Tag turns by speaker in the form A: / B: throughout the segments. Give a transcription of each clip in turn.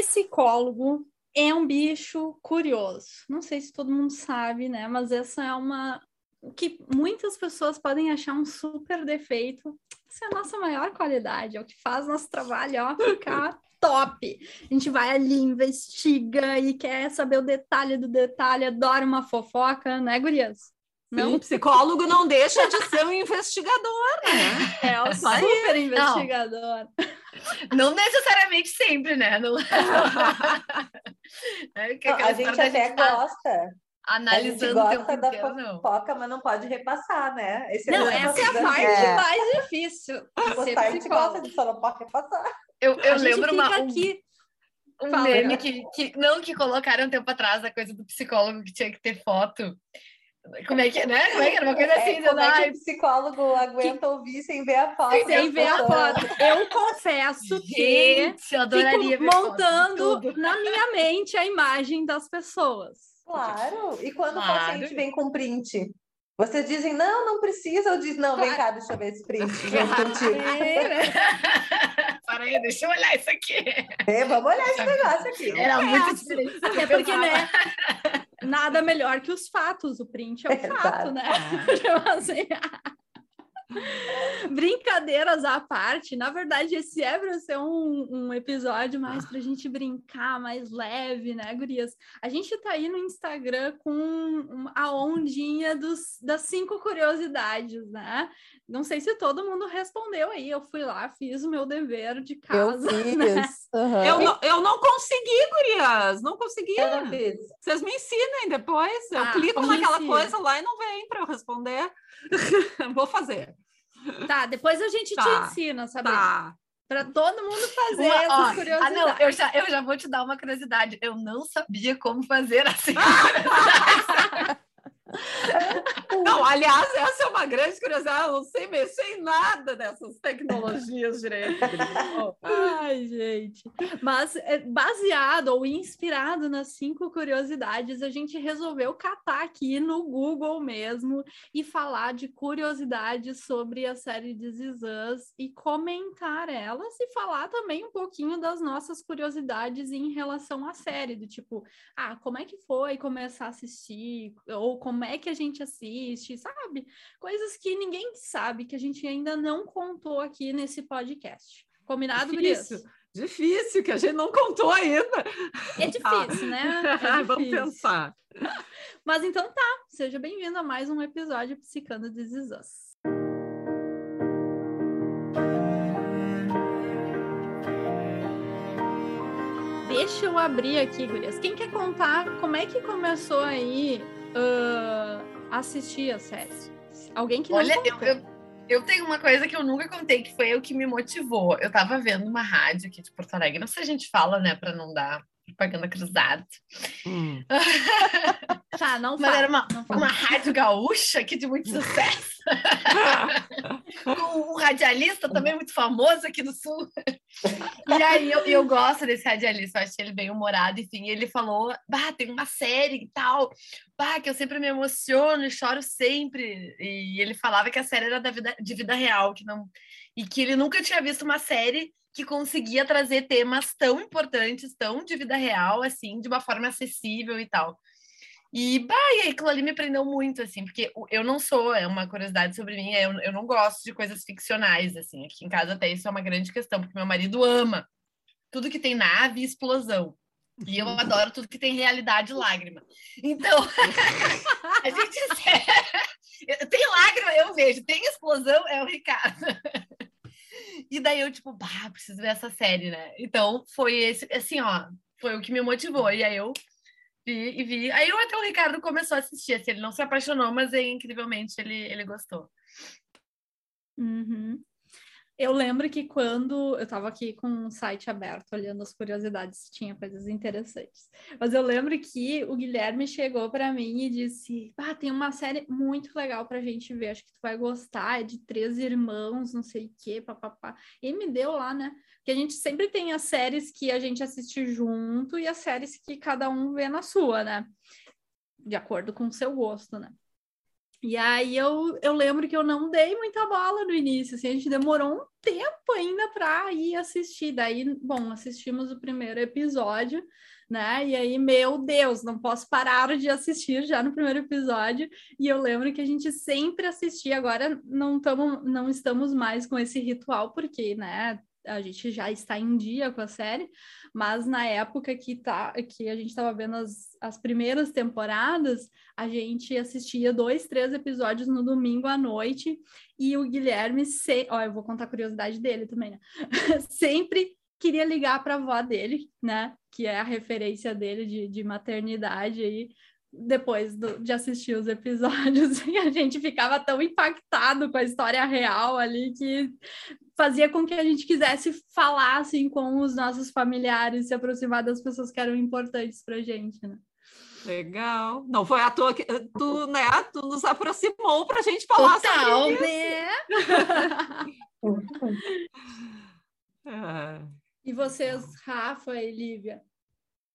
A: Psicólogo é um bicho curioso. Não sei se todo mundo sabe, né? Mas essa é uma que muitas pessoas podem achar um super defeito. Essa é a nossa maior qualidade, é o que faz nosso trabalho ó, ficar top. A gente vai ali, investiga e quer saber o detalhe do detalhe, adora uma fofoca, né, gurias?
B: Não, psicólogo não deixa de ser um investigador, né?
A: É o super investigador.
C: Não. não necessariamente sempre, né? Não...
D: é que não, a gente até gente tá gosta.
C: Analisando
D: a gente gosta da fofoca, mas não pode repassar, né?
A: Esse é não, é essa é a parte é. mais difícil.
D: Você a gente gosta de só não pode repassar.
C: Eu, eu lembro uma, um, aqui. um Fala, meme que, que, não, que colocaram um tempo atrás, a coisa do psicólogo que tinha que ter foto. Como é que, né? Como é que era uma coisa é, assim?
D: É, como é que o psicólogo aguenta que... ouvir sem ver a foto?
A: Sem ver a foto. Eu confesso
C: Gente,
A: que
C: eu adoraria
A: fico montando na minha mente a imagem das pessoas.
D: Claro. E quando claro. o paciente vem com print? Vocês dizem, não, não precisa, ou diz, não, vem cá, deixa eu ver esse print junto contigo.
C: Para aí, deixa eu olhar isso aqui.
D: É, vamos olhar esse negócio aqui.
C: Era é. muito diferente.
A: Até porque, né? Nada melhor que os fatos. O print é o é, fato, né? Assim, Brincadeiras à parte, na verdade, esse é para ser um, um episódio mais para a gente brincar, mais leve, né, Gurias? A gente tá aí no Instagram com a ondinha dos, das cinco curiosidades, né? Não sei se todo mundo respondeu aí. Eu fui lá, fiz o meu dever de casa.
B: Eu fiz. Né? Uhum. Eu, não, eu não consegui, Gurias, não consegui. Vocês me ensinem depois. Eu ah, clico naquela ensina. coisa lá e não vem para eu responder. Vou fazer.
A: Tá, depois a gente tá, te ensina, sabe? Tá. Para todo mundo fazer uma, essas ó, curiosidades. Ah,
C: não, eu já, eu já vou te dar uma curiosidade. Eu não sabia como fazer assim.
B: Não, aliás, essa é uma grande curiosidade. Eu não sei mexer em nada dessas tecnologias direito.
A: Ai, gente. Mas é, baseado ou inspirado nas cinco curiosidades, a gente resolveu catar aqui no Google mesmo e falar de curiosidades sobre a série de Us e comentar elas e falar também um pouquinho das nossas curiosidades em relação à série, do tipo, ah, como é que foi começar a assistir? Ou como como é que a gente assiste, sabe? Coisas que ninguém sabe, que a gente ainda não contou aqui nesse podcast. Combinado,
B: Difícil. Difícil, que a gente não contou ainda.
A: É difícil, né? É
B: difícil. Vamos pensar.
A: Mas então tá, seja bem-vindo a mais um episódio Psicando Us. Deixa eu abrir aqui, Gurias. Quem quer contar como é que começou aí uh, assistir a série? Alguém que não
C: Olha, eu, eu, eu, tenho uma coisa que eu nunca contei, que foi o que me motivou. Eu tava vendo uma rádio aqui de Porto Alegre, não sei se a gente fala, né, para não dar propaganda cruzada. Hum.
A: tá, não
C: Mas era uma, uma rádio gaúcha aqui de muito sucesso. Com um radialista também muito famoso aqui do Sul. e aí eu, eu gosto desse radialista, eu acho ele bem humorado, enfim. Ele falou: bah, tem uma série e tal, bah, que eu sempre me emociono e choro sempre. E ele falava que a série era da vida, de vida real, que não. E que ele nunca tinha visto uma série que conseguia trazer temas tão importantes, tão de vida real, assim, de uma forma acessível e tal. E, bah, e aquilo ali me prendeu muito, assim, porque eu não sou, é uma curiosidade sobre mim, eu, eu não gosto de coisas ficcionais, assim, aqui em casa até isso é uma grande questão, porque meu marido ama tudo que tem nave e explosão. E eu adoro tudo que tem realidade e lágrima. Então, a gente. tem lágrima, eu vejo. Tem explosão, é o Ricardo. E daí eu, tipo, bah, preciso ver essa série, né? Então, foi esse, assim, ó, foi o que me motivou. E aí eu vi e vi. Aí até o Ricardo começou a assistir, assim, ele não se apaixonou, mas aí, incrivelmente, ele, ele gostou.
A: Uhum. Eu lembro que quando eu estava aqui com um site aberto, olhando as curiosidades, tinha coisas interessantes. Mas eu lembro que o Guilherme chegou para mim e disse: Ah, tem uma série muito legal para a gente ver, acho que tu vai gostar, é de três irmãos, não sei o quê, papapá. E me deu lá, né? Porque a gente sempre tem as séries que a gente assiste junto e as séries que cada um vê na sua, né? De acordo com o seu gosto, né? E aí eu, eu lembro que eu não dei muita bola no início, assim, a gente demorou um tempo ainda para ir assistir. Daí, bom, assistimos o primeiro episódio, né? E aí, meu Deus, não posso parar de assistir já no primeiro episódio. E eu lembro que a gente sempre assistia, agora não, tamo, não estamos mais com esse ritual, porque, né? A gente já está em dia com a série, mas na época que, tá, que a gente estava vendo as, as primeiras temporadas, a gente assistia dois, três episódios no domingo à noite, e o Guilherme, se... ó, eu vou contar a curiosidade dele também, né? sempre queria ligar para a avó dele, né? Que é a referência dele de, de maternidade aí, depois do, de assistir os episódios, e a gente ficava tão impactado com a história real ali que fazia com que a gente quisesse falar assim com os nossos familiares, se aproximar das pessoas que eram importantes para gente, né?
B: Legal. Não foi à toa que tu, né, tu nos aproximou para a gente falar
A: Total, sobre isso. né?
B: é.
A: E vocês, Rafa e Lívia?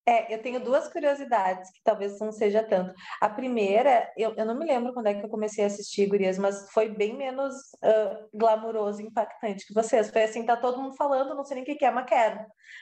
D: É, eu tenho duas curiosidades que talvez não seja tanto. A primeira, eu, eu não me lembro quando é que eu comecei a assistir Gurias, mas foi bem menos uh, glamuroso, impactante que vocês. Foi assim, tá todo mundo falando, não sei nem o que, é, mas quero.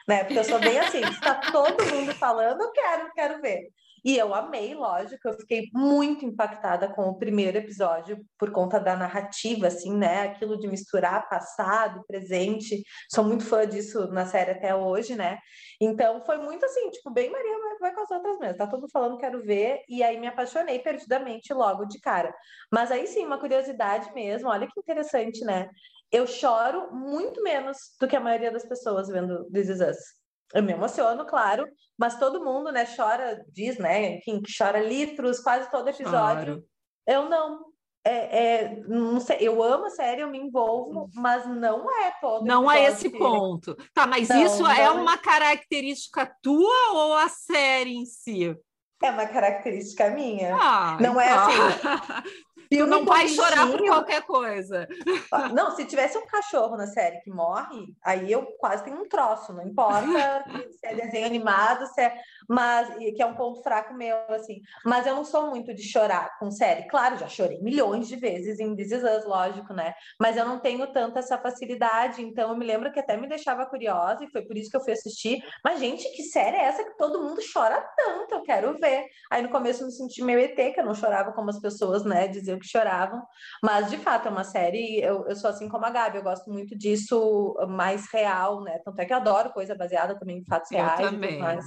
D: Né? Porque eu sou bem assim, se tá todo mundo falando, eu quero, quero ver. E eu amei, lógico, eu fiquei muito impactada com o primeiro episódio por conta da narrativa, assim, né? Aquilo de misturar passado, presente. Sou muito fã disso na série até hoje, né? Então foi muito assim, tipo, bem Maria vai, com as outras mesmo. Tá todo mundo falando, quero ver. E aí me apaixonei perdidamente logo de cara. Mas aí sim, uma curiosidade mesmo, olha que interessante, né? Eu choro muito menos do que a maioria das pessoas vendo This Is Us. Eu me emociono, claro, mas todo mundo, né, chora, diz, né, enfim, que chora litros quase todo episódio. Claro. Eu não. É, é, não sei, eu amo a série, eu me envolvo, mas não é todo.
B: Não é esse que... ponto. Tá, mas não, isso é não é uma característica tua ou a série em si?
D: É uma característica minha. Ah, não é então. assim.
B: Tu não vai chorar por qualquer coisa.
D: Ah, não, se tivesse um cachorro na série que morre, aí eu quase tenho um troço, não importa se é desenho animado, se é. Mas, que é um ponto fraco meu, assim. Mas eu não sou muito de chorar com série. Claro, já chorei milhões de vezes em This Is Us, lógico, né? Mas eu não tenho tanta essa facilidade. Então, eu me lembro que até me deixava curiosa e foi por isso que eu fui assistir. Mas, gente, que série é essa que todo mundo chora tanto? Eu quero ver. Aí, no começo, eu me senti meio ET, que eu não chorava como as pessoas, né, diziam que choravam. Mas, de fato, é uma série. Eu, eu sou assim como a Gabi, eu gosto muito disso mais real, né? Tanto é que eu adoro coisa baseada também em fatos
B: eu
D: reais.
B: Também.
D: Mas,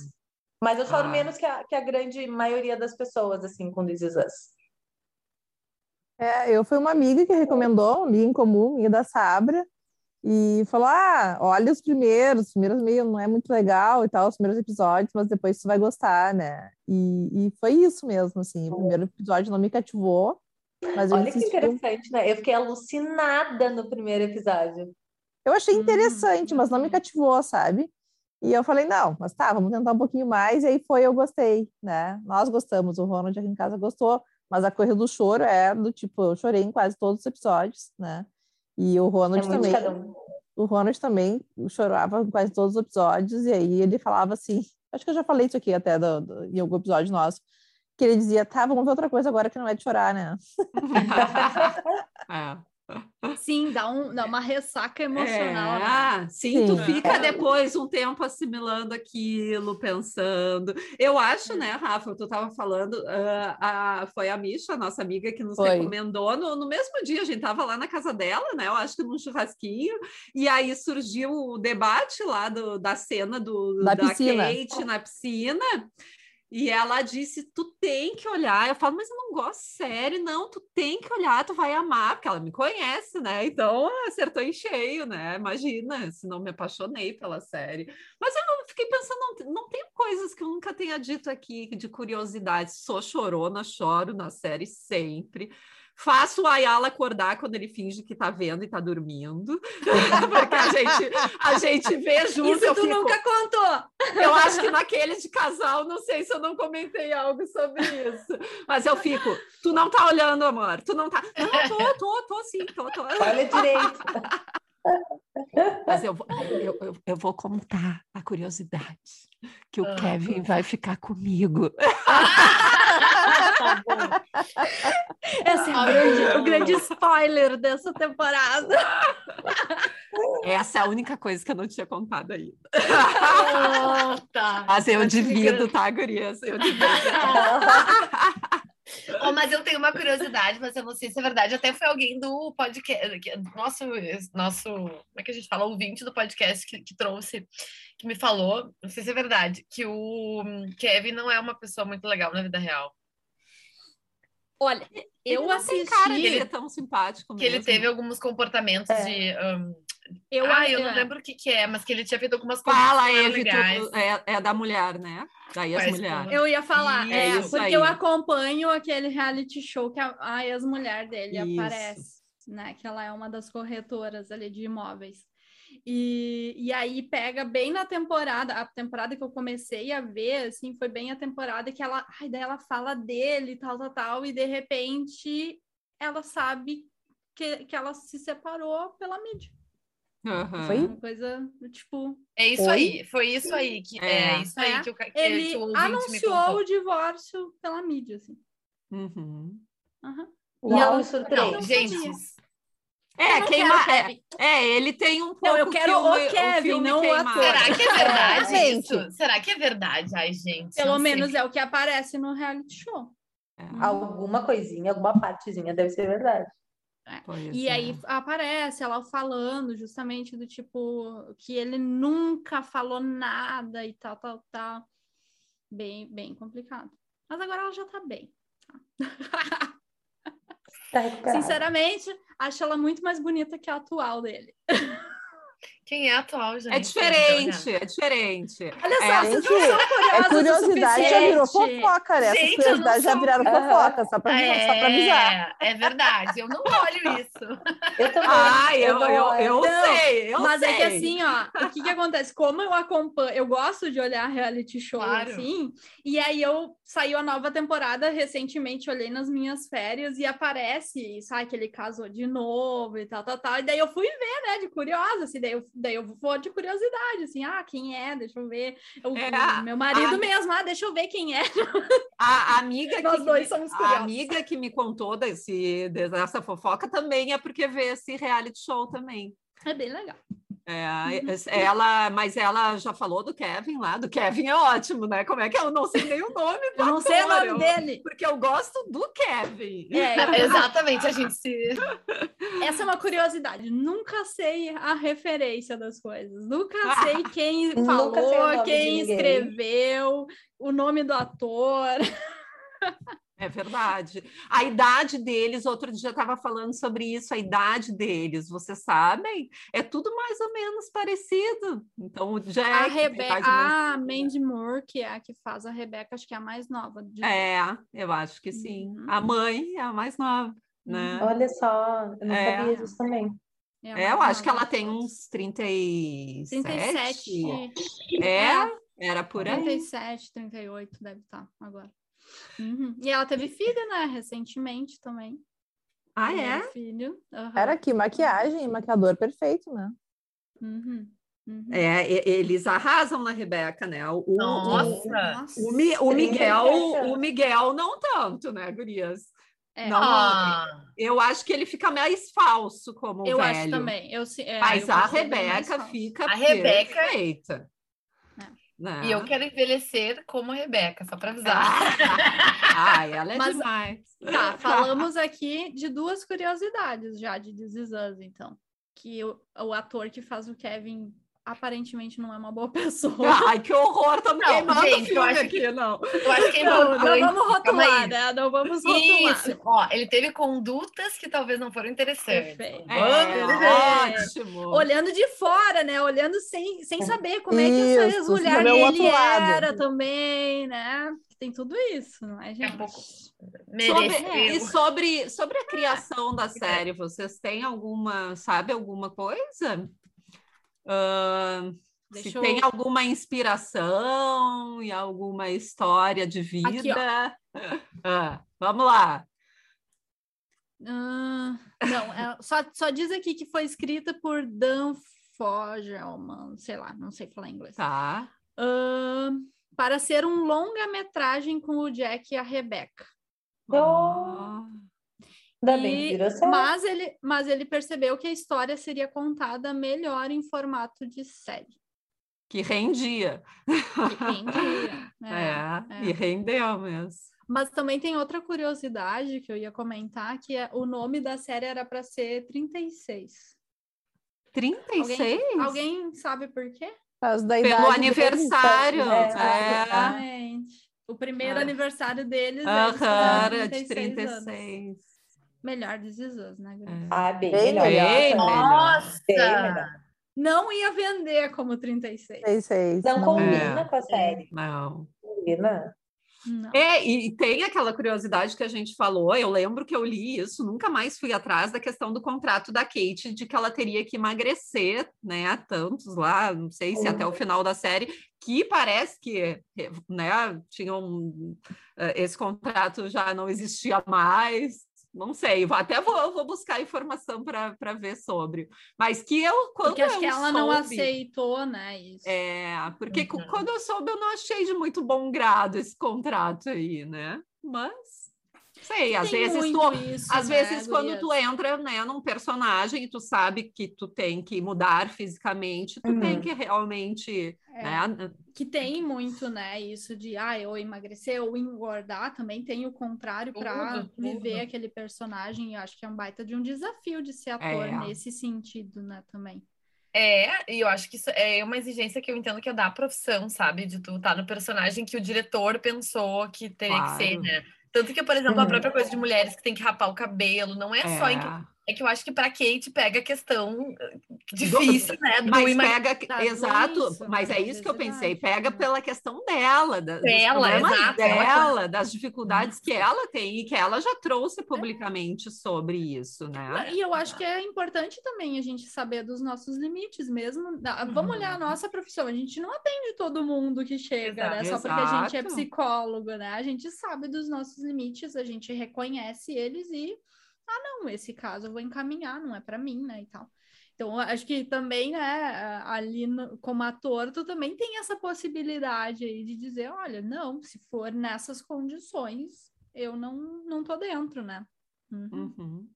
D: mas eu choro ah. menos que a, que a grande maioria das pessoas, assim, com This Is Us.
E: É, eu fui uma amiga que recomendou, amiga em comum, amiga da Sabra, e falou: Ah, olha os primeiros, os primeiros meio não é muito legal e tal, os primeiros episódios, mas depois você vai gostar, né? E, e foi isso mesmo, assim, o primeiro episódio não me cativou, mas
D: Olha que interessante, né? Eu fiquei alucinada no primeiro episódio.
E: Eu achei interessante, hum. mas não me cativou, sabe? E eu falei, não, mas tá, vamos tentar um pouquinho mais, e aí foi, eu gostei, né? Nós gostamos, o Ronald aqui em casa gostou, mas a coisa do choro é do tipo, eu chorei em quase todos os episódios, né? E o Ronald é também. O Ronald também chorava em quase todos os episódios, e aí ele falava assim, acho que eu já falei isso aqui até do, do, em algum episódio nosso, que ele dizia, tá, vamos ver outra coisa agora que não é de chorar, né?
B: é.
A: Sim, dá, um, dá uma ressaca emocional.
B: É, né? Ah, sim, sim, tu fica é. depois um tempo assimilando aquilo, pensando. Eu acho, né, Rafa, tu estava falando, uh, a, foi a Misha, nossa amiga, que nos foi. recomendou no, no mesmo dia, a gente estava lá na casa dela, né, eu acho que num churrasquinho, e aí surgiu o debate lá do, da cena do, da, da Kate na piscina, e ela disse: Tu tem que olhar. Eu falo, mas eu não gosto de série, não. Tu tem que olhar, tu vai amar, porque ela me conhece, né? Então acertou em cheio, né? Imagina se não me apaixonei pela série. Mas eu fiquei pensando, não, não tem coisas que eu nunca tenha dito aqui de curiosidade. Sou chorona, choro na série sempre. Faço o Ayala acordar quando ele finge que tá vendo e tá dormindo. Porque a gente, a gente vê junto.
A: Isso tu fico... nunca contou.
B: Eu acho que naqueles de casal, não sei se eu não comentei algo sobre isso. Mas eu fico, tu não tá olhando, amor. Tu não tá. Não, tô, tô, tô sim, tô, tô.
D: Olha direito.
B: Mas eu, eu, eu, eu, vou contar a curiosidade que o ah, Kevin vai ficar comigo.
C: Tá bom.
A: Esse é o grande, o grande spoiler dessa temporada.
B: Essa é a única coisa que eu não tinha contado ainda.
C: Oh, tá.
B: Mas eu
C: que
B: divido, tá, gurias? Eu divido.
C: Oh, mas eu tenho uma curiosidade, mas eu não sei se é verdade. Até foi alguém do podcast, nosso, nosso, como é que a gente fala, ouvinte do podcast que, que trouxe, que me falou, não sei se é verdade, que o Kevin não é uma pessoa muito legal na vida real.
A: Olha, eu
B: Ele não
A: assisti.
B: tem cara dele é tão simpático
C: Que ele
B: mesmo.
C: teve alguns comportamentos
D: É.
C: de. um,
A: eu,
C: ah, eu não
A: é.
C: lembro o que, que é, mas que ele tinha feito algumas coisas
B: Fala, tu- é, é da mulher, né? Da ex-mulher.
A: Eu ia falar,
B: Isso,
A: é,
B: isso
A: porque
B: aí.
A: eu acompanho aquele reality show que a, a ex-mulher dele
B: Isso.
A: aparece, né? Que ela é uma das corretoras ali de imóveis. E, e aí pega bem na temporada, a temporada que eu comecei a ver, assim, foi bem a temporada que ela, ai, daí ela fala dele, tal, tal, tal, e de repente ela sabe que, que ela se separou pela mídia.
B: Aham.
E: Foi?
A: Uma coisa, tipo,
C: É isso
E: Oi?
C: aí, foi isso aí que é,
B: É.
C: isso aí
A: É.
C: que, que,
A: ele
C: que o ouvinte me
A: anunciou o divórcio pela mídia, assim.
B: Uhum.
A: Aham.
D: Uau,
A: ela-
D: me surpreende.
C: Não, gente.
B: É,
A: Eu não
B: queima...
A: quero
B: é,
A: Kevin.
B: é, ele tem um pouco
A: Não, eu quero
B: filme-
A: o Kevin, não o ator.
C: será que é verdade
E: É,
C: isso?
E: gente.
C: Será que é verdade? Ai, gente.
A: Pelo
C: não sei.
A: menos é o que aparece no reality show.
B: É,
D: Alguma coisinha, alguma partezinha deve ser verdade.
B: pois
A: E
B: é.
A: aí aparece ela falando justamente do tipo que ele nunca falou nada e tal, tal, tal. Bem, bem complicado. Mas agora ela já tá bem.
D: Tá recuperado.
A: Sinceramente, acho ela muito mais bonita que a atual dele.
C: Quem é atual, gente?
B: É diferente, é diferente.
A: Olha
B: É,
A: só, vocês
E: gente,
A: não são
E: É
A: curiosas o
E: curiosidade, já virou fofoca, né? Essas
C: Gente, eu
E: curiosidades já
C: sou-
E: viraram
D: Aham.
E: fofoca, só pra, só pra avisar.
C: É, é verdade. Eu não olho isso.
D: Eu também.
B: Ah, eu, eu,
D: olho.
B: eu
A: Não,
B: sei, eu
A: Mas
B: sei.
A: é que assim, ó, o que que acontece? Como eu acompanho, eu gosto de olhar reality show
C: Claro.
A: assim, e aí eu saiu a nova temporada recentemente, olhei nas minhas férias e aparece, sabe, que ele casou de novo e tal, tal, tal. E daí eu fui ver, né, de curiosa, assim, daí eu, daí eu vou de curiosidade, assim, ah, quem é? Deixa eu ver. O,
B: É,
A: meu marido
B: a-
A: mesmo, ah, deixa eu ver quem é.
B: A, a amiga
A: Nós
B: que
A: dois
B: me,
A: somos
B: a
A: curiosos.
B: amiga que me contou desse, dessa fofoca também é porque vê esse reality show também.
A: É bem legal.
B: É,
A: Uhum.
B: ela, mas ela já falou do Kevin lá. Do Kevin é ótimo, né? Como é que eu não sei nem o nome do
A: Eu não sei o
B: ator,
A: nome
B: eu-
A: dele.
B: Porque eu gosto do Kevin.
A: É,
C: Exatamente, a gente se.
A: Essa é uma curiosidade. Nunca sei a referência das coisas. Nunca sei quem
D: Nunca
A: falou,
D: sei
A: quem escreveu, o nome do ator.
B: É verdade. A idade deles, outro dia estava falando sobre isso, a idade deles, vocês sabem? É tudo mais ou menos parecido. Então, já é.
A: A,
B: tem
A: Rebe
B: menos-
A: a Mandy Moore, que é a que faz a Rebeca, acho que é a mais nova. de-
B: É, eu acho que sim.
A: Uhum.
B: A mãe é a mais nova, né?
D: Olha só, eu não
B: É.
D: sabia disso também.
A: É, a
B: É, eu acho que ela tem uns 37.
A: 37.
B: É, era por aí.
A: 37, 38 deve estar agora. Uhum. E ela teve filho, né? Recentemente também.
B: Ah, é?
A: Filho. Aham.
E: Era aqui, maquiagem, maquiador perfeito, né?
A: Uhum. Uhum.
B: É, eles arrasam na Rebeca, né? O, o-
C: Nossa.
B: O, Mi- o
D: e
B: Miguel, o Miguel não tanto, né, gurias?
A: É,
B: Não,
C: Ah,
B: eu acho que ele fica mais falso como
A: eu
B: velho.
A: acho também. Eu, é,
B: Mas
A: eu
B: a Rebeca fica
C: A Rebeca-
B: perfeita.
A: É.
B: Né?
C: e eu quero envelhecer como a Rebeca, só pra avisar.
B: Ai, ela é
A: Mas-
B: demais.
A: Tá, falamos aqui de duas curiosidades já de This Is Us, então. Que o, o ator que faz o Kevin aparentemente não é uma boa pessoa.
B: Ai, que horror, estamos
C: Não,
B: queimando
C: gente,
B: o
C: eu
B: filme
C: acho
B: aqui, não.
C: Eu acho que é
A: Não, não vamos rotular, né? Não vamos rotular.
C: Isso, ó, ele teve condutas que talvez não foram interessantes.
A: Perfeito.
B: É, ótimo.
A: Olhando de fora, né? Olhando sem, sem saber como é que
E: Isso,
A: essa
E: você
A: mulher dele
E: lado.
A: era também, né? Tem tudo isso, não é,
C: É
A: gente?
C: um pouco
B: Sobre, e sobre, sobre a criação da série, vocês têm alguma, sabe, alguma coisa? Ah, se
A: eu-
B: tem alguma inspiração e alguma história de vida? Ah, vamos lá.
A: Ah, não, é- só, só diz aqui que foi escrita por Dan Fogelman, sei lá, não sei falar inglês.
B: Tá.
A: Ah, para ser um longa-metragem com o Jack e a Rebecca.
D: Oh. Ainda bem que virou série.
A: mas, ele, mas ele percebeu que a história seria contada melhor em formato de série.
B: Que rendia.
A: Que rendia.
B: É,
A: é.
B: e rendeu mesmo.
A: Mas também tem outra curiosidade que eu ia comentar, que é o nome da série era para ser 36.
B: 36?
A: Alguém, alguém sabe por quê?
B: Pelo
E: idade deles,
B: aniversário.
D: É,
B: É.
A: Exatamente. O primeiro
B: Ah.
A: aniversário deles eles
B: Aham, era de
A: 36 anos.
B: 36.
A: Melhor This Is Us, né?
B: É.
D: Ah, bem,
E: Bem
D: melhor.
B: Bem
D: Nossa,
B: melhor.
D: Bem melhor.
A: Não ia vender como 36.
E: 36.
D: Não combina
B: É.
D: com a série.
B: Não.
D: Combina.
A: Não.
B: É, e e tem aquela curiosidade que a gente falou, eu lembro que eu li isso, nunca mais fui atrás da questão do contrato da Kate, de que ela teria que emagrecer, né, tantos lá, não sei se até o final da série, que parece que, né, tinham, eh, esse contrato já não existia mais, não sei, vou- até vou, vou buscar informação para ver sobre, mas que eu, quando
A: Porque acho
B: eu
A: que ela não
B: soube-
A: aceitou, né? Isso.
B: é, porque
C: Uhum.
B: quando eu soube, eu não achei de muito bom grado esse contrato aí, né? Mas, sei, às
A: Tem
B: vezes tu,
A: isso,
B: às
A: né,
B: vezes quando
A: gurias?
B: tu entra, né, num personagem e tu sabe que tu tem que mudar fisicamente, tu tem
D: Uhum.
B: que realmente,
A: É.
B: né?
A: que tem muito, né, isso de ah, ou emagrecer ou engordar, também tem o contrário para viver
C: tudo.
A: aquele personagem. Eu acho que é um baita de um desafio de ser ator
B: É.
A: nesse sentido, né, também.
C: É, e eu acho que isso é uma exigência que eu entendo que é da profissão, sabe? De tu estar no personagem que o diretor pensou que teria que ser,
B: Claro.
C: né? Tanto que, por exemplo, a
D: Uhum.
C: própria coisa de mulheres que tem que rapar o cabelo, não é, só em que,
B: É.
C: é que eu acho que pra Kate pega a questão eh, difícil, né? Do
B: Mas pega,
A: da
B: exato,
A: doença,
B: mas é isso que eu pensei,
A: obesidade,
B: pega pela questão dela, da,
C: Dela, exato, ela
B: dela, das dificuldades que ela tem e que ela já trouxe publicamente sobre isso, né?
A: E eu acho que é importante também a gente saber dos nossos limites mesmo. Da- Vamos olhar a nossa profissão. A gente não atende todo mundo que chega, né? Só porque a gente é
B: Exato.
A: psicólogo, né? A gente sabe dos nossos limites, a gente reconhece eles e ah, não, esse caso eu vou encaminhar, não é para mim, né? E tal. Então, acho que também, né, ali no- como ator, tu também tem essa possibilidade aí de dizer, olha, não, se for nessas condições, eu não, não tô dentro, né? Uhum.
B: Uhum.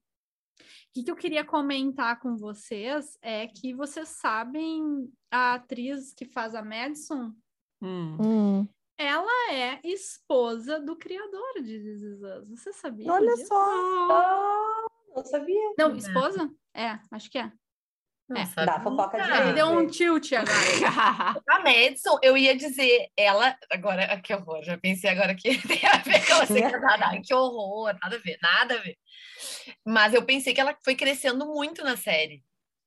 A: O que, que eu queria comentar com vocês é que vocês sabem a atriz que faz a Madison,
B: Hum.
A: Ela é esposa do criador de This Is Us. Você sabia?
E: olha
A: disso?
E: só.
D: Ah, não sabia.
A: Não, esposa? É, acho que é.
C: Não
A: É.
D: Dá fofoca
C: nunca.
D: direito.
A: Deu um tilt agora.
C: A Madison, eu ia dizer, ela. Agora, ah, que horror, já pensei agora que tem a ver com ela ser casada. Ai, que horror, nada a ver, nada a ver. Mas eu pensei que ela foi crescendo muito na série.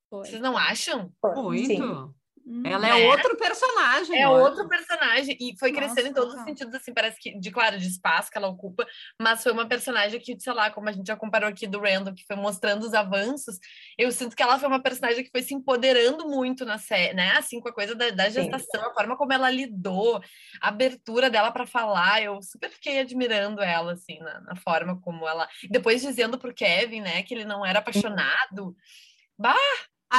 A: Foi.
C: Vocês não acham?
B: Muito.
D: Sim.
A: Hum.
B: Ela
C: Né?
B: é outro personagem.
C: É
B: olha.
C: outro personagem. E foi
A: Nossa,
C: crescendo em todos os sentidos, assim, parece que, de claro, de espaço que ela ocupa, mas foi uma personagem que, sei lá, como a gente já comparou aqui do Randall, que foi mostrando os avanços, eu sinto que ela foi uma personagem que foi se empoderando muito na série, né? Assim, com a coisa da, da gestação, a forma como ela lidou, a abertura dela para falar, eu super fiquei admirando ela, assim, na, na forma como ela. Depois dizendo pro Kevin, né, que ele não era apaixonado. Bah,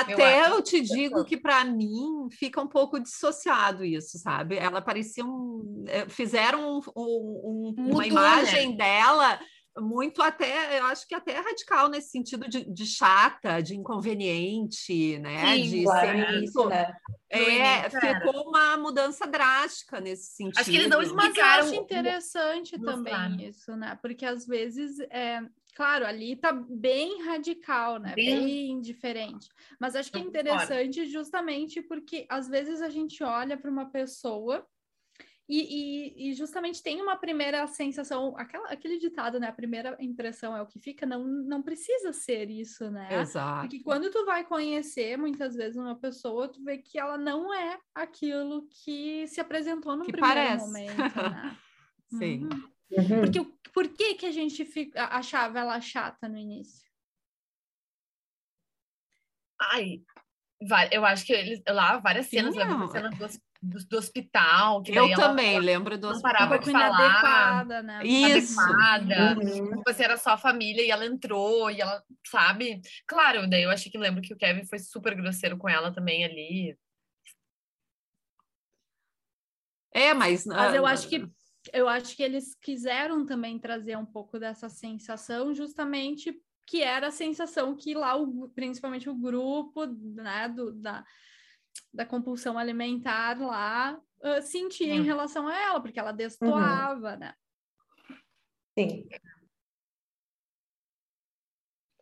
B: Até
C: acho
B: eu te digo que para mim fica um pouco dissociado isso, sabe? Ela parecia um. eh, Fizeram um- um- um-
C: Mudou,
B: uma
C: né?
B: imagem dela muito até, eu acho que até radical nesse sentido de, de chata, de inconveniente, né?
C: Sim,
B: de
D: Claro,
B: ser muito.
D: início, né?
B: É, ficou uma mudança drástica nesse sentido.
C: Acho que eles não
A: Mas eu acho interessante também isso, né? Porque às vezes, é, claro, ali tá bem radical, né?
C: Bem-
A: Bem, diferente. Mas acho que é interessante justamente porque às vezes a gente olha para uma pessoa e, e- e justamente tem uma primeira sensação, aquela, aquele ditado, né? A primeira impressão é o que fica, não, não precisa ser isso, né?
B: Exato.
A: Porque quando tu vai conhecer muitas vezes uma pessoa, tu vê que ela não é aquilo que se apresentou no
B: Que
A: primeiro
B: parece.
A: momento, né?
B: Sim.
A: Uhum.
D: Uhum.
A: Porque o- por que que a gente fica, achava ela chata no início?
C: Ai, eu acho que eles lá várias cenas,
B: Sim,
C: lembro
B: não,
C: da cena do, do, do hospital, que
B: Eu
C: ela
B: também lembro do
C: não
A: Um
C: parava de falar,
A: inadequada, né?
B: Isso.
C: adequada.
D: Uhum.
C: Tipo assim, era só a família e ela entrou e ela, sabe? Claro, daí eu achei que lembro que o Kevin foi super grosseiro com ela também ali.
B: É, mas.
A: Mas
B: ah,
A: eu acho que eu acho que eles quiseram também trazer um pouco dessa sensação, justamente que era a sensação que lá, o, principalmente o grupo né, do, da, da compulsão alimentar lá uh, sentia em relação a ela, porque ela destoava, uhum. né?
D: Sim.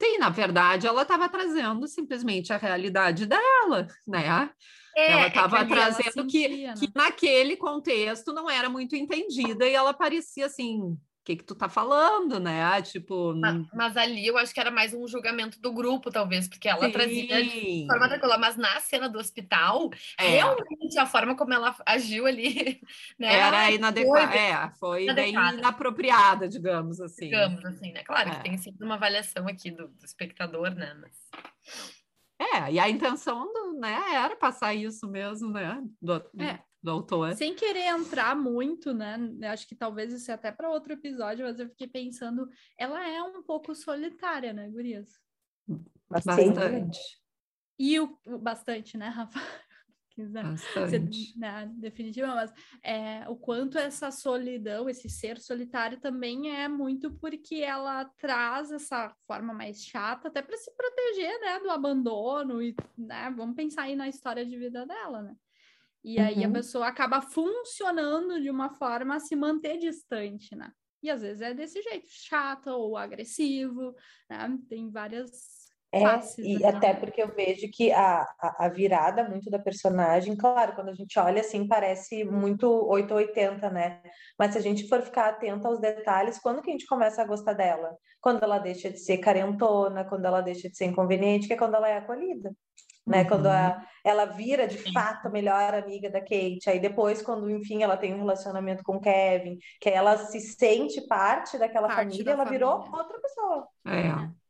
B: Sim, na verdade, ela estava trazendo simplesmente a realidade dela, né? É, ela estava é trazendo ela sentia, que, né? que naquele contexto não era muito entendida e ela parecia assim que, que tu tá falando, né? Tipo.
C: Mas, mas, ali eu acho que era mais um julgamento do grupo, talvez, porque ela Sim. trazia de forma tranquila. Mas na cena do hospital, é. realmente a forma como ela agiu ali, né?
B: Era inadequada. É, foi inadequada. bem inapropriada, digamos assim.
C: Digamos assim, né? Claro é. que tem sempre uma avaliação aqui do, do espectador, né? Mas...
B: É, e a intenção do, né, era passar isso mesmo, né? Do, é do autor.
A: Sem querer entrar muito, né? Acho que talvez isso é até para outro episódio, mas eu fiquei pensando, ela é um pouco solitária, né, Gurias?
B: Bastante.
A: E o, bastante, né, Rafa?
B: Bastante.
A: Ser, né, definitivo, mas é, o quanto essa solidão, esse ser solitário também é muito porque ela traz essa forma mais chata até para se proteger, né, do abandono e, né, vamos pensar aí na história de vida dela, né? E aí uhum. a pessoa acaba funcionando de uma forma a se manter distante, né? E às vezes é desse jeito, chato ou agressivo, né? Tem várias
D: é, e aqui, até né? porque eu vejo que a, a, a, virada muito da personagem, claro, quando a gente olha assim, parece muito 880, né? Mas se a gente for ficar atento aos detalhes, quando que a gente começa a gostar dela? Quando ela deixa de ser carentona, quando ela deixa de ser inconveniente, que é quando ela é acolhida né? Uhum. Quando a, ela vira de fato a melhor amiga da Kate, aí depois, quando enfim ela tem um relacionamento com Kevin, que ela se sente parte daquela parte família, da ela família. virou outra pessoa.
B: É.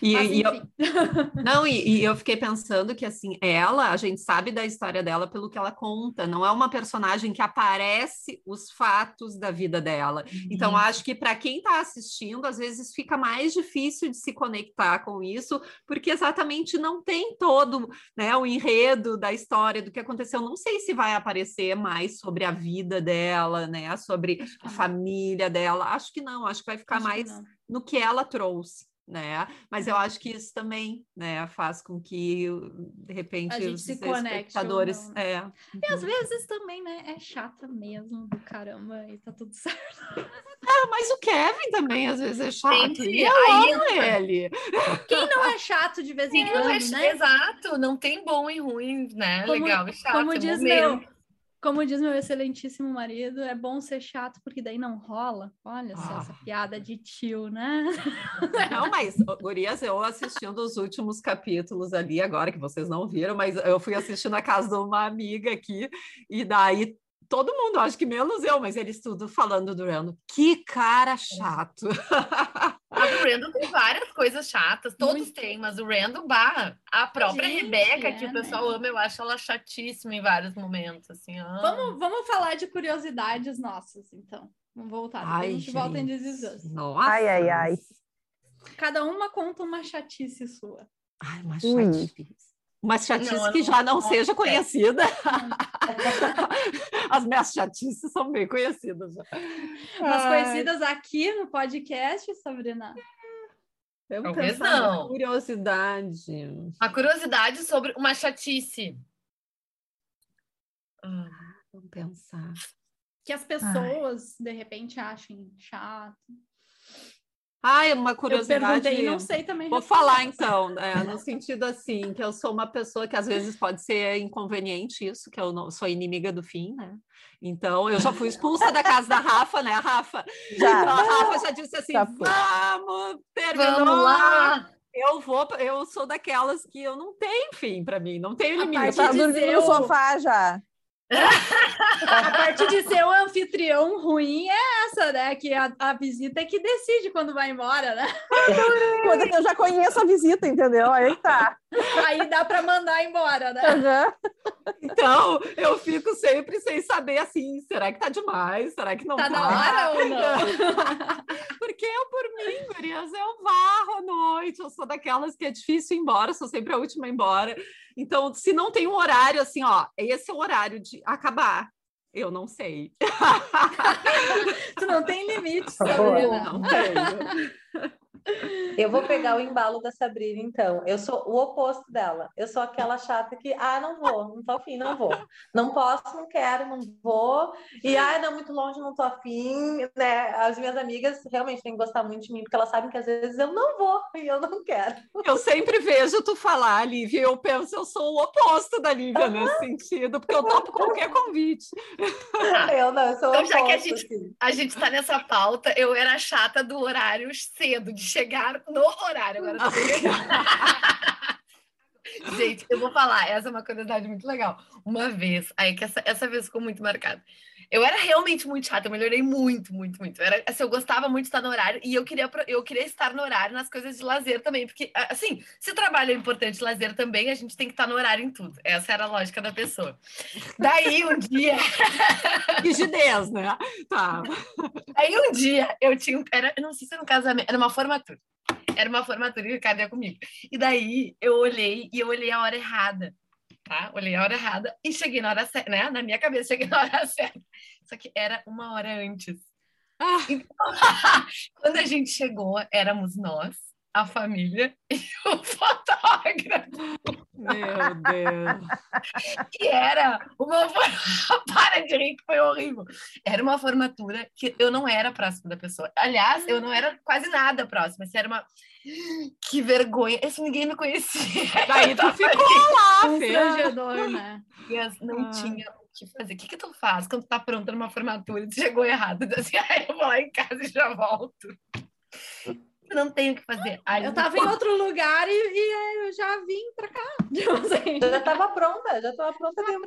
B: E, e eu, não, e, e, eu fiquei pensando que assim, ela, a gente sabe da história dela pelo que ela conta, não é uma personagem que aparece os fatos da vida dela. Uhum. Então, acho que para quem está assistindo, às vezes fica mais difícil de se conectar com isso, porque exatamente não tem todo né, o enredo da história do que aconteceu. Não sei se vai aparecer mais sobre a vida dela, né? Sobre a família dela. Acho que não, acho que vai ficar acho mais no que ela trouxe né? Mas eu acho que isso também, né, faz com que de repente os espectadores,
A: não, né? é. E às vezes também, né, é chata mesmo do caramba e tá tudo certo.
B: Ah, mas o Kevin também às vezes é chato. E eu amo ele.
A: Quem não é chato de vez em é quando, é, né?
C: Exato, não tem bom e ruim, né? Como, Legal e chato.
A: Como é diz meu como diz meu excelentíssimo marido, é bom ser chato porque daí não rola. Olha ah. só essa piada de tio, né?
B: Não, mas, Gurias, eu assistindo os últimos capítulos ali, agora que vocês não viram, mas eu fui assistir na casa de uma amiga aqui, e daí todo mundo, acho que menos eu, mas eles tudo falando do Rando. Que cara chato.
C: Mas o Randall tem várias coisas chatas, todos Muito. têm, mas o Randall, bah, a própria Gente, Rebeca, é, que o né? pessoal né? ama, eu acho ela chatíssima em vários momentos, assim. Ah.
A: Vamos, vamos falar de curiosidades nossas, então. Vamos voltar, ai, a gente, gente. volta em This
E: Nossa. Ai, ai, ai.
A: Cada uma conta uma chatice sua.
B: Ai, uma chatice. Uma chatice não, que já não, não seja conhecida. As minhas chatices são bem conhecidas. Já.
A: Mas conhecidas aqui no podcast, Sabrina?
C: Eu Talvez não.
B: Curiosidade.
C: A curiosidade sobre uma chatice.
B: Ah, vamos pensar.
A: Que as pessoas, Ai. de repente, achem chato.
B: Ah, uma curiosidade.
A: Eu não sei também.
B: Vou falar então, né, no sentido assim, que eu sou uma pessoa que às vezes pode ser inconveniente isso, que eu não sou inimiga do fim, né? Então, eu já fui expulsa da casa da Rafa, né, Rafa? Já. Então, a Rafa já disse assim: vamos, terminou. Vamos lá. Eu vou, eu sou daquelas que eu não tenho fim para mim, não tenho limite.
E: Tá dormindo no sofá já
A: a parte de ser o anfitrião ruim é essa, né? Que a, a visita é que decide quando vai embora, né?
E: Que eu já conheço a visita, entendeu? Aí tá.
A: Aí dá para mandar embora, né?
B: Uhum. Então, eu fico sempre sem saber assim, será que tá demais? Será que não
A: tá? Tá na hora ou não?
B: Porque eu, por mim, Gurias, eu varro à noite, eu sou daquelas que é difícil ir embora, sou sempre a última a ir embora. Então, se não tem um horário assim, ó, esse é o horário de acabar. Eu não sei.
A: tu não tem limite, Sabrina.
B: Não tenho.
D: Eu vou pegar o embalo da Sabrina, então. Eu sou o oposto dela. Eu sou aquela chata que, ah, não vou, não tô afim, não vou. Não posso, não quero, não vou. E, ah, não, muito longe, não tô afim, né? As minhas amigas realmente têm que gostar muito de mim, porque elas sabem que às vezes eu não vou e eu não quero.
B: Eu sempre vejo tu falar, Lívia, eu penso, eu sou o oposto da Lívia nesse sentido, porque eu topo qualquer convite.
D: Eu não, eu sou o
C: Então,
D: oposto.
C: já que a gente,
D: assim.
C: a gente tá nessa pauta, eu era chata do horário cedo, de chegar no horário. Agora tô Gente, eu vou falar, essa é uma curiosidade muito legal. Uma vez, aí que essa, essa vez ficou muito marcada. Eu era realmente muito chata, eu melhorei muito, muito, muito. Era, assim, eu gostava muito de estar no horário e eu queria, eu queria estar no horário nas coisas de lazer também, porque, assim, se trabalho é importante, lazer também, a gente tem que estar no horário em tudo. Essa era a lógica da pessoa. Daí, um dia,
B: Rigidez, né? Tá.
C: Aí um dia eu tinha. Era, eu não sei se era um casamento, era uma formatura. Era uma formatura e o Ricardo ia comigo. E daí eu olhei e eu olhei a hora errada. Tá? Olhei a hora errada e cheguei na hora certa, né? Na minha cabeça, cheguei na hora certa. Só que era uma hora antes.
B: Ah.
C: Então, quando a gente chegou, éramos nós, a família e o fotógrafo.
B: Meu Deus.
C: E era uma para de rir que foi horrível. Era uma formatura que eu não era próxima da pessoa. Aliás, eu não era quase nada próxima. Isso era uma que vergonha. Esse ninguém me conhecia.
B: Daí tu ficou lá.
A: Constrangedor, né?
C: E não
B: Ah.
C: tinha o que fazer. O que que tu faz quando tu tá pronta numa formatura e tu chegou errado? Tu Assim, ah, eu vou lá em casa e já volto. Eu não tenho o que fazer. Aí
A: Eu tava em outro lugar e, e aí eu já vim pra cá. Tipo assim,
D: Eu já estava pronta, já estava pronta mesmo.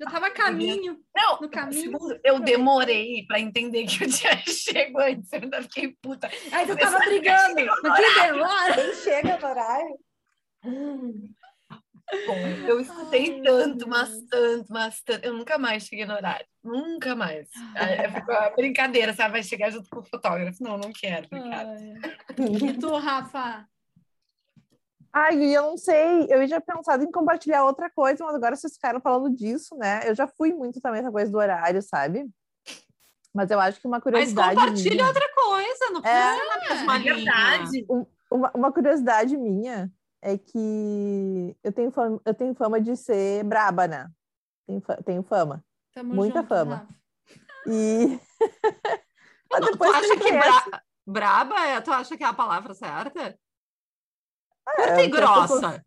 A: já tava a caminho.
C: Não,
A: No caminho.
C: eu demorei pra entender que eu tinha chego antes. Eu ainda fiquei puta.
A: Aí tu
C: Eu
A: tava brigando.
C: no
A: Que demora.
D: Quem chega no horário?
C: Bom, eu escutei tanto, mas tanto, mas tanto. Eu nunca mais cheguei no horário. Nunca mais. Ficou uma brincadeira, sabe? Vai chegar junto com o fotógrafo. Não, não quero. Obrigada.
A: E tu, Rafa?
E: Ai, eu não sei, eu tinha pensado em compartilhar outra coisa, mas agora vocês ficaram falando disso, né? Eu já fui muito também essa coisa do horário, sabe? Mas eu acho que uma
B: Mas
E: curiosidade
B: compartilha
E: minha,
B: outra coisa, não
E: É.
B: precisa
C: É verdade.
E: uma, uma curiosidade minha é que eu tenho fama, eu tenho fama de ser braba, né? Tenho, tenho fama.
A: Tamo
E: Muita
A: junto,
E: fama.
A: Rafa.
E: E mas
B: Não, tu
E: depois
B: acha que
E: conhece,
B: bra- braba é? Tu acha que é a palavra certa?
E: é,
B: Curta e grossa.
E: pessoas-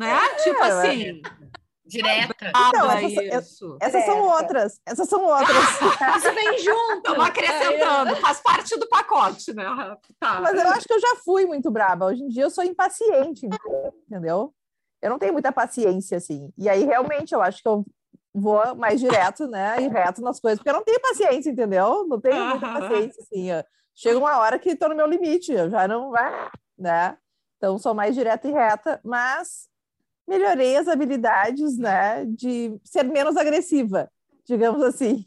B: Né? tipo
E: é.
B: assim,
C: Direta.
B: braba
E: Então, essas-
B: isso.
E: essas são
D: Certa.
E: outras, essas são outras.
A: Isso vem junto.
B: Estamos acrescentando, faz parte do pacote, né? Tá.
E: Mas eu acho que eu já fui muito braba. Hoje em dia eu sou impaciente, entendeu? Eu não tenho muita paciência, assim. E aí, realmente, eu acho que eu vou mais direto, né? E reto nas coisas, porque eu não tenho paciência, entendeu? Não tenho muita paciência, assim. Chega uma hora que estou no meu limite, eu já não vai, né? Então, sou mais direta e reta, mas melhorei as habilidades, né? De ser menos agressiva, digamos assim.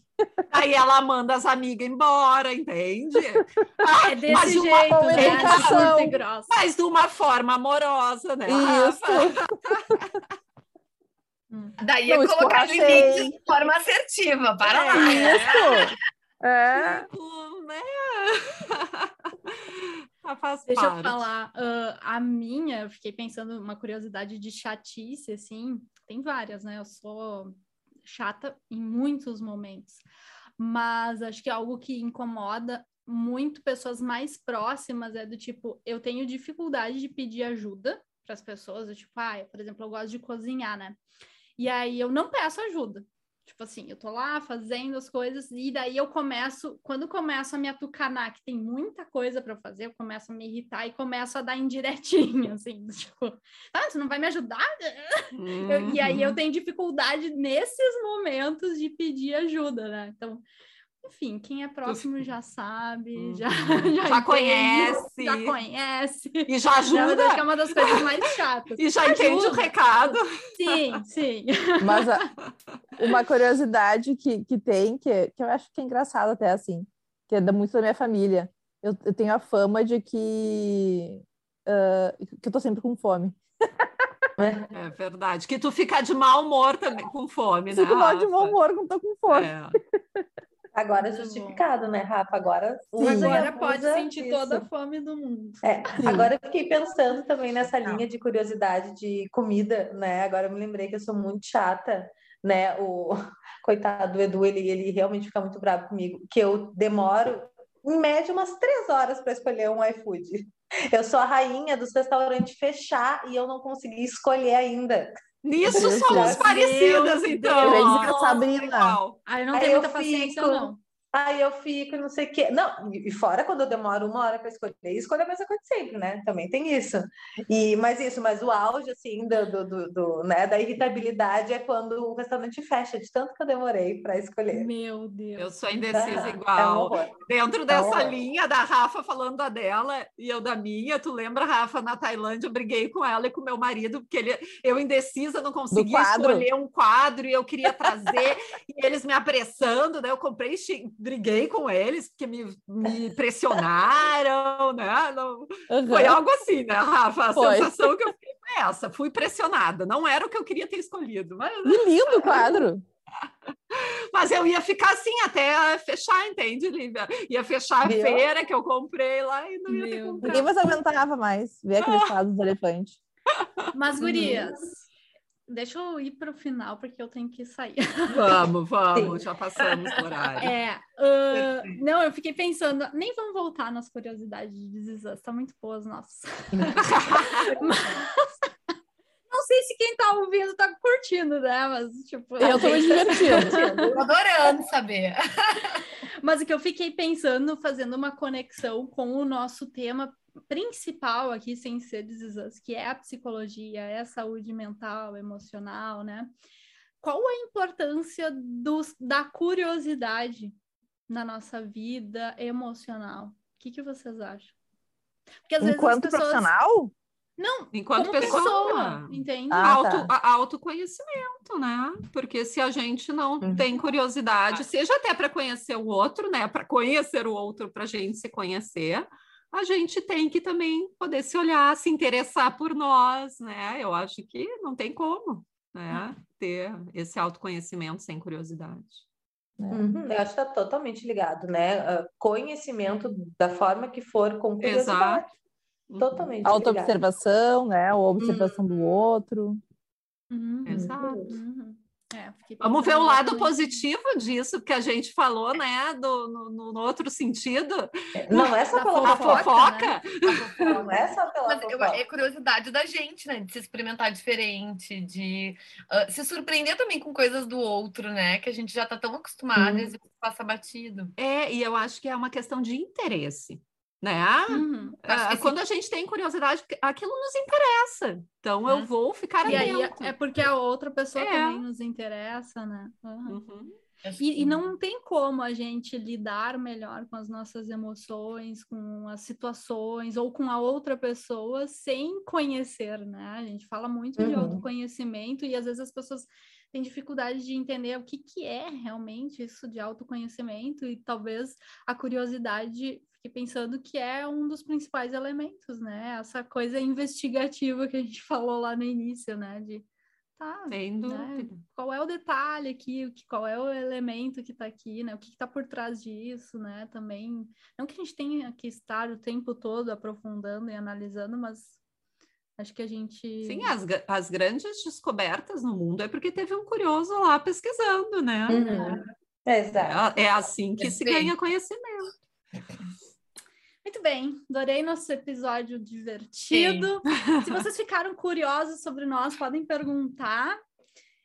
B: Aí ela manda as amigas embora, entende?
A: É desse
B: Mas
A: jeito,
B: uma
A: né?
E: educação.
B: Mas de uma forma amorosa, né?
E: Isso.
C: Daí
E: Não
C: é colocar limites de forma assertiva. Para lá.
E: Isso. É.
B: Tipo, né? Faz
A: Deixa eu
B: parte.
A: falar, ah, a minha, eu fiquei pensando uma curiosidade de chatice, assim, tem várias, né? Eu sou chata em muitos momentos, mas acho que algo que incomoda muito pessoas mais próximas é do tipo, eu tenho dificuldade de pedir ajuda para as pessoas, eu, tipo, ah, por exemplo, eu gosto de cozinhar, né? E aí eu não peço ajuda. Tipo assim, eu tô lá fazendo as coisas e daí eu começo, quando começo a me atucanar, que tem muita coisa para fazer, eu começo a me irritar e começo a dar indiretinha, assim, tipo, ah, você não vai me ajudar? Eu- e aí eu
B: Uhum.
A: tenho dificuldade nesses momentos de pedir ajuda, né? Então, enfim, quem é próximo já sabe, já,
B: Uhum.
A: já,
B: Já
A: entende,
B: conhece.
A: já conhece.
B: E já
A: Já, mas
B: ajuda?
A: acho que é uma das coisas mais chatas.
B: E já entende o
A: Ajuda.
B: recado.
A: Sim, sim.
E: Mas a- uma curiosidade que, que tem, que, que eu acho que é engraçado até assim, que é da- muito da minha família. Eu, eu tenho a fama de que, ah, que eu tô sempre com fome.
B: É. é verdade. Que tu fica de mau humor também, com fome, né?
E: Fico mal de mau humor quando tô com fome. É.
D: Agora é justificado, né, Rafa? Agora,
A: Sim, agora pode sentir isso. toda a fome do mundo.
D: É, agora eu fiquei pensando também nessa linha de curiosidade de comida, né? Agora eu me lembrei que eu sou muito chata, né? O coitado do Edu, ele, ele realmente fica muito bravo comigo, que eu demoro, em média, umas três horas para escolher um iFood. Eu sou a rainha dos restaurantes fechar e eu não consegui escolher ainda.
B: Nisso somos parecidas, então.
E: Deus, Sabrina.
A: Aí não tem muita paciência, não.
D: Aí eu fico, não sei o quê. Não, e fora quando eu demoro uma hora para escolher, escolho a mesma coisa sempre, né? Também tem isso. E, mas isso, mas o auge, assim, do, do, do, do né, da irritabilidade é quando o restaurante fecha, de tanto que eu demorei para escolher.
A: Meu Deus.
B: Eu sou indecisa ah, igual. É Dentro dessa é linha da Rafa falando da dela e eu da minha, tu lembra, Rafa, na Tailândia, eu briguei com ela e com meu marido, porque ele, eu indecisa, não conseguia escolher um quadro e eu queria trazer, e eles me apressando, né? Eu comprei briguei com eles, porque me, me pressionaram, né? Não... Uhum. Foi algo assim, né, Rafa? A foi. sensação que eu fiquei foi essa. Fui pressionada. Não era o que eu queria ter escolhido. Mas...
E: Que lindo o quadro!
B: Mas eu ia ficar assim até fechar, entende, Lívia? Ia fechar a feira que eu comprei lá e não ia Meu. ter comprado.
E: Ninguém mais aguentava mais ver aqueles quadros do elefante.
A: Mas, gurias, Deixa eu ir para o final, porque eu tenho que sair.
B: Vamos, vamos, Sim. já passamos o horário.
A: É, uh, não, eu fiquei pensando, nem vamos voltar nas curiosidades de Zizan, está muito boas, nossas. Mas, não sei se quem está ouvindo está curtindo, né? Mas, tipo.
E: Eu estou me divertindo.
C: Tô adorando saber.
A: Mas o que eu fiquei pensando, fazendo uma conexão com o nosso tema principal aqui, sem ser desses, que é a psicologia, é a saúde mental, emocional, né? Qual a importância do, da curiosidade na nossa vida emocional? O que, que vocês acham?
E: Porque às Enquanto vezes pessoas... profissional?
A: Não,
B: enquanto pessoa, pessoa entende? Ah, Auto, tá. autoconhecimento, né? Porque se a gente não uhum. tem curiosidade, seja até para conhecer o outro, né? Para conhecer o outro, para a gente se conhecer, a gente tem que também poder se olhar, se interessar por nós, né? Eu acho que não tem como né? Uhum. ter esse autoconhecimento sem curiosidade.
D: Uhum, eu acho que está totalmente ligado, né? Uh, conhecimento da forma que for, com curiosidade. Exato. Uhum. Totalmente.
E: Autoobservação, né? Ou observação uhum. do outro.
B: Uhum. Exato. É, Vamos ver o lado positivo disso que a gente falou, né? Do, no, no outro sentido.
D: É, não é só pela fofoca. fofoca. Né? Não é só pela Mas fofoca.
C: É curiosidade da gente, né? De se experimentar diferente, de uh, se surpreender também com coisas do outro, né? Que a gente já está tão acostumado, hum. vezes passa batido.
B: É, e eu acho que é uma questão de interesse né? Uhum. Ah, quando a gente tem curiosidade, aquilo nos interessa. Então eu vou ficar
A: e atento. Aí é porque a outra pessoa é. também nos interessa, né? Uhum. Uhum. E, e, não tem como a gente lidar melhor com as nossas emoções, com as situações ou com a outra pessoa sem conhecer, né? A gente fala muito de uhum. autoconhecimento e às vezes as pessoas têm dificuldade de entender o que, que é realmente isso de autoconhecimento e talvez a curiosidade fiquei pensando que é um dos principais elementos, né? Essa coisa investigativa que a gente falou lá no início, né? De tá,
B: Sem né? dúvida.
A: Né? Qual é o detalhe aqui, qual é o elemento que está aqui, né? O que está por trás disso, né? Também, não que a gente tenha que estar o tempo todo aprofundando e analisando, mas acho que a gente.
B: Sim, as, as grandes descobertas no mundo é porque teve um curioso lá pesquisando, né? Uhum.
D: É, exato.
B: É, é assim que é se ganha conhecimento.
A: Muito bem, adorei nosso episódio divertido. Sim. Se vocês ficaram curiosos sobre nós, podem perguntar.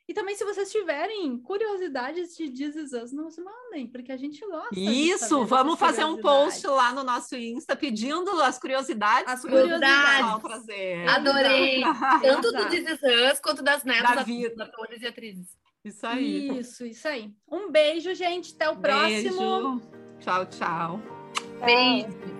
A: E também, se vocês tiverem curiosidades de This Is Us, nos mandem, porque a gente gosta.
B: Isso, vamos fazer um post lá no nosso Insta pedindo as curiosidades.
C: As curiosidades. Prazer. Adorei. Tanto do This Is Us quanto das netas, da atores e atrizes.
B: Isso aí.
A: Isso, isso aí. Um beijo, gente. Até o
B: beijo.
A: próximo.
B: Tchau, tchau.
C: Beijo.